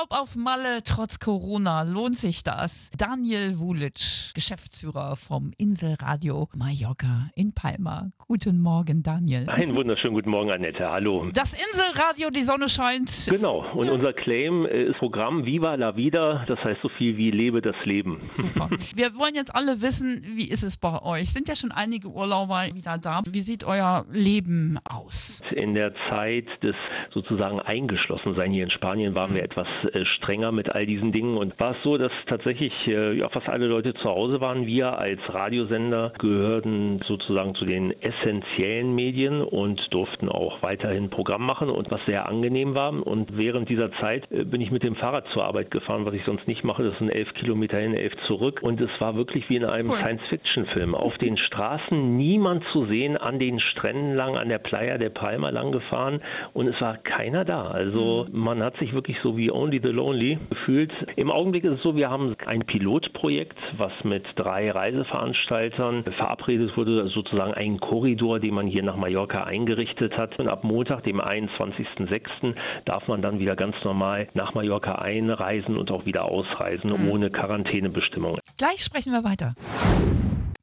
Urlaub auf Malle trotz Corona, lohnt sich das? Daniel Wulic, Geschäftsführer vom Inselradio Mallorca in Palma. Guten Morgen, Daniel. Einen wunderschönen guten Morgen, Annette. Hallo. Das Inselradio, die Sonne scheint. Genau. Und unser Claim ist Programm Viva la Vida. Das heißt so viel wie Lebe das Leben. Super. Wir wollen jetzt alle wissen, wie ist es bei euch? Sind ja schon einige Urlauber wieder da. Wie sieht euer Leben aus? In der Zeit des sozusagen Eingeschlossensein hier in Spanien waren wir etwas äh, strenger mit all diesen Dingen und war es so, dass tatsächlich äh, ja, fast alle Leute zu Hause waren. Wir als Radiosender gehörten sozusagen zu den essentiellen Medien und durften auch weiterhin Programm machen und was sehr angenehm war. Und während dieser Zeit äh, bin ich mit dem Fahrrad zur Arbeit gefahren, was ich sonst nicht mache. Das sind elf Kilometer hin, elf zurück. Und es war wirklich wie in einem Cool. Science-Fiction-Film. Auf den Straßen niemand zu sehen, an den Stränden lang, an der Playa de Palma lang gefahren und es war keiner da. Also man hat sich wirklich so wie Only the Lonely gefühlt. Im Augenblick ist es so, wir haben ein Pilotprojekt, was mit drei Reiseveranstaltern verabredet wurde, sozusagen ein Korridor, den man hier nach Mallorca eingerichtet hat. Und ab Montag, dem 21.06., darf man dann wieder ganz normal nach Mallorca einreisen und auch wieder ausreisen, ohne Quarantänebestimmungen. Gleich sprechen wir weiter.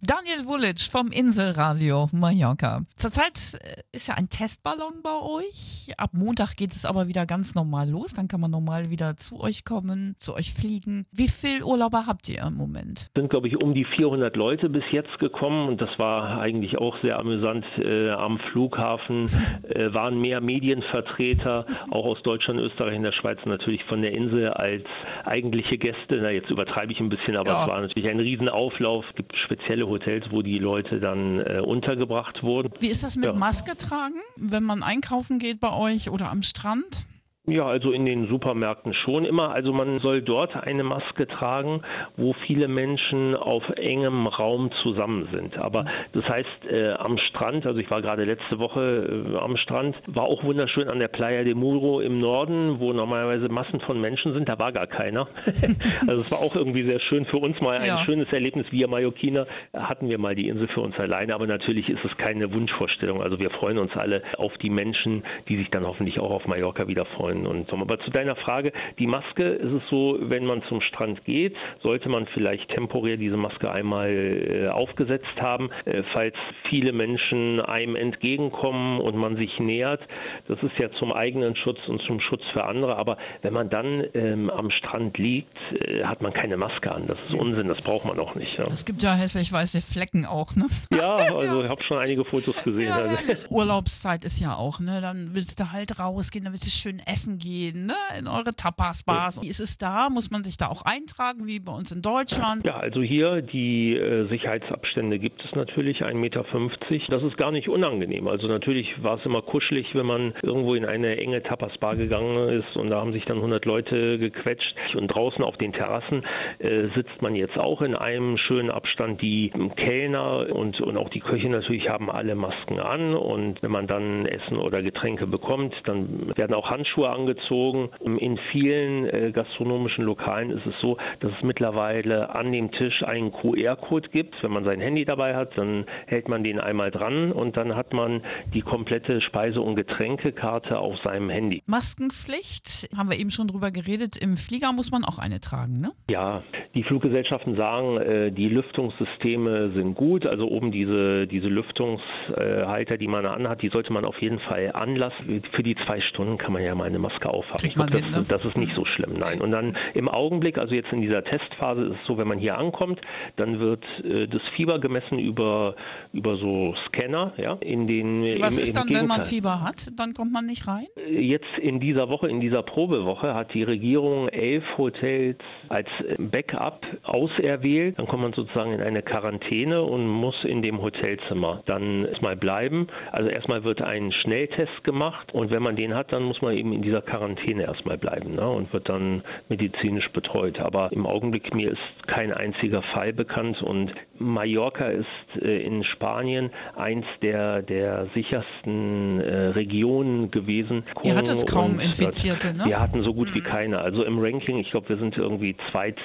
Daniel Wulic vom Inselradio Mallorca. Zurzeit äh, ist ja ein Testballon bei euch. Ab Montag geht es aber wieder ganz normal los. Dann kann man normal wieder zu euch kommen, zu euch fliegen. Wie viel Urlauber habt ihr im Moment? sind, glaube ich, um die 400 Leute bis jetzt gekommen und das war eigentlich auch sehr amüsant. Äh, am Flughafen äh, waren mehr Medienvertreter, auch aus Deutschland, Österreich und der Schweiz natürlich von der Insel als eigentliche Gäste. Na, jetzt übertreibe ich ein bisschen, aber Ja. es war natürlich ein Riesenauflauf. Es gibt spezielle Hotels, wo die Leute dann äh, untergebracht wurden. Wie ist das mit Ja. Maske tragen, wenn man einkaufen geht bei euch oder am Strand? Ja, also in den Supermärkten schon immer. Also man soll dort eine Maske tragen, wo viele Menschen auf engem Raum zusammen sind. Aber das heißt, äh, am Strand, also ich war gerade letzte Woche äh, am Strand, war auch wunderschön an der Playa de Muro im Norden, wo normalerweise Massen von Menschen sind. Da war gar keiner. also es war auch irgendwie sehr schön für uns mal ein Ja. schönes Erlebnis. Wir Mallorquiner hatten wir mal die Insel für uns alleine, aber natürlich ist es keine Wunschvorstellung. Also wir freuen uns alle auf die Menschen, die sich dann hoffentlich auch auf Mallorca wieder freuen. Und, aber zu deiner Frage, die Maske ist es so, wenn man zum Strand geht, sollte man vielleicht temporär diese Maske einmal äh, aufgesetzt haben, äh, falls viele Menschen einem entgegenkommen und man sich nähert. Das ist ja zum eigenen Schutz und zum Schutz für andere. Aber wenn man dann ähm, am Strand liegt, äh, hat man keine Maske an. Das ist Unsinn, das braucht man auch nicht. Ja, Es gibt ja hässlich weiße Flecken auch, ne? ja also ich habe schon einige Fotos gesehen. also. herrlich. Urlaubszeit ist ja auch, ne? Dann willst du halt rausgehen, dann willst du schön essen gehen, ne? In eure Tapas-Bars. Wie ist es da? Muss man sich da auch eintragen, wie bei uns in Deutschland? Ja, also hier die äh, Sicherheitsabstände gibt es natürlich, 1,50 Meter. Das ist gar nicht unangenehm. Also natürlich war es immer kuschelig, wenn man irgendwo in eine enge Tapas-Bar gegangen ist und da haben sich dann 100 Leute gequetscht. Und draußen auf den Terrassen äh, sitzt man jetzt auch in einem schönen Abstand. Die Kellner und, und auch die Köche natürlich haben alle Masken an und wenn man dann Essen oder Getränke bekommt, dann werden auch Handschuhe angezogen. In vielen äh, gastronomischen Lokalen ist es so, dass es mittlerweile an dem Tisch einen QR-Code gibt. Wenn man sein Handy dabei hat, dann hält man den einmal dran und dann hat man die komplette Speise- und Getränkekarte auf seinem Handy. Maskenpflicht, haben wir eben schon drüber geredet. Im Flieger muss man auch eine tragen, ne? Ja, die Fluggesellschaften sagen, äh, die Lüftungssysteme sind gut. Also oben diese, diese Lüftungshalter, die man anhat, die sollte man auf jeden Fall anlassen. Für die zwei Stunden kann man ja mal eine Maske aufhaben. Ich glaub, man hin, das, ne? das ist nicht so schlimm, nein. Und dann im Augenblick, also jetzt in dieser Testphase, ist es so, wenn man hier ankommt, dann wird äh, das Fieber gemessen über, über so Scanner, ja, in den Was im, ist dann, wenn man. Fieber hat? Dann kommt man nicht rein? Jetzt in dieser Woche, in dieser Probewoche, hat die Regierung elf Hotels als Backup auserwählt. Dann kommt man sozusagen in eine Quarantäne und muss in dem Hotelzimmer dann erstmal bleiben. Also erstmal wird ein Schnelltest gemacht und wenn man den hat, dann muss man eben in dieser Quarantäne erstmal bleiben ne, und wird dann medizinisch betreut. Aber im Augenblick mir ist kein einziger Fall bekannt und Mallorca ist äh, in Spanien eins der, der sichersten äh, Regionen gewesen. Ihr hattet kaum und, Infizierte, ne? Wir hatten so gut wie keine. Also im Ranking, ich glaube, wir sind irgendwie zweit,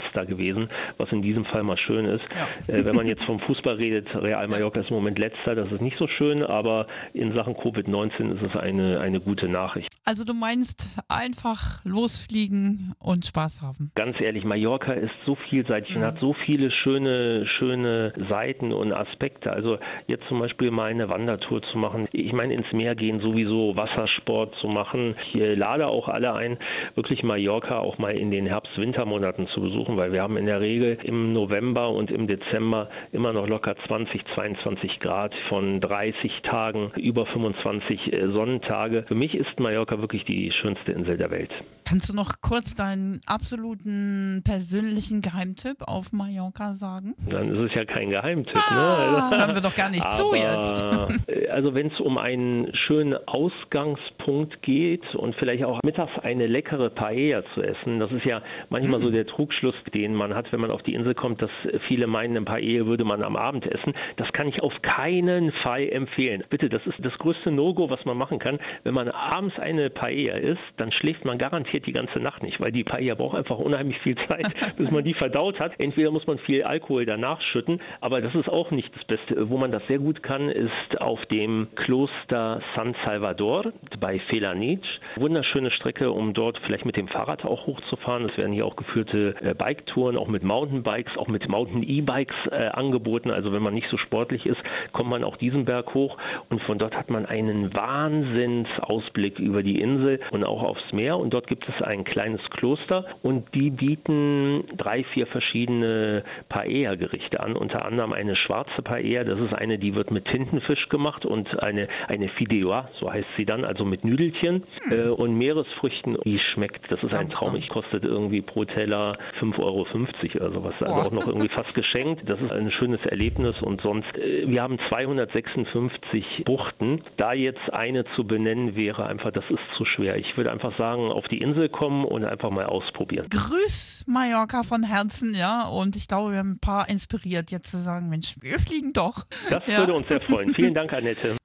zweitletzter gewesen, was in diesem Fall mal schön ist. Ja. Äh, wenn man jetzt vom Fußball redet, Real Mallorca ist im Moment letzter, das ist nicht so schön, aber in Sachen Covid-19 ist es eine, eine gute Nachricht. Also du meinst einfach losfliegen und Spaß haben. Ganz ehrlich, Mallorca ist so vielseitig und Mhm. hat so viele schöne, schöne Seiten und Aspekte. Also jetzt zum Beispiel mal eine Wandertour zu machen. Ich meine, ins Meer gehen, sowieso Wassersport zu machen. Ich äh, lade auch alle ein, wirklich Mallorca auch mal in den Herbst-Wintermonaten zu besuchen, weil wir haben in der Regel im November und im Dezember immer noch locker 20, 22 Grad von 30 Tagen, über 25 äh, Sonnentage. Für mich ist Mallorca wirklich die schönste Insel der Welt. Kannst du noch kurz deinen absoluten persönlichen Geheimtipp auf Mallorca sagen? Dann ist es ja kein Geheimtipp. Ne? Ah, hören wir doch gar nicht zu jetzt. äh, Also wenn es um einen schönen Ausgangspunkt geht und vielleicht auch mittags eine leckere Paella zu essen, das ist ja manchmal Mm. so der Trugschluss, den man hat, wenn man auf die Insel kommt, dass viele meinen, eine Paella würde man am Abend essen. Das kann ich auf keinen Fall empfehlen. Bitte, das ist das größte No-Go, was man machen kann. Wenn man abends eine Paella isst, dann schläft man garantiert die ganze Nacht nicht, weil die Paella braucht einfach unheimlich viel Zeit, bis man die verdaut hat. Entweder muss man viel Alkohol danach schütten, aber das ist auch nicht das Beste. Wo man das sehr gut kann, ist auf dem Kloster San Salvador bei Felanich. Wunderschöne Strecke, um dort vielleicht mit dem Fahrrad auch hochzufahren. Es werden hier auch geführte äh, Biketouren, auch mit Mountainbikes, auch mit Mountain-E-Bikes äh, angeboten. Also wenn man nicht so sportlich ist, kommt man auch diesen Berg hoch und von dort hat man einen Wahnsinnsausblick über die Insel und auch aufs Meer. Und dort gibt es ein kleines Kloster und die bieten drei, vier verschiedene Paella-Gerichte an. Unter anderem eine schwarze Paella, das ist eine, die wird mit Tintenfisch gemacht und eine, eine Fideuà, so heißt sie dann, also mit Nüdelchen äh, und Meeresfrüchten. Die schmeckt, das ist ein Traum. Ich kostet irgendwie pro Teller 5,50 Euro oder sowas. Also Boah. auch noch irgendwie fast geschenkt. Das ist ein schönes Erlebnis und sonst, äh, wir haben 256 Buchten. Da jetzt eine zu benennen wäre einfach, das ist zu schwer. Ich würde einfach sagen, auf die Insel kommen und einfach mal ausprobieren. Grüß Mallorca von Herzen, ja. Und ich glaube, wir haben ein paar inspiriert, jetzt zu sagen, Mensch, wir fliegen doch. Das Ja. würde uns sehr freuen. Vielen Dank, Annette.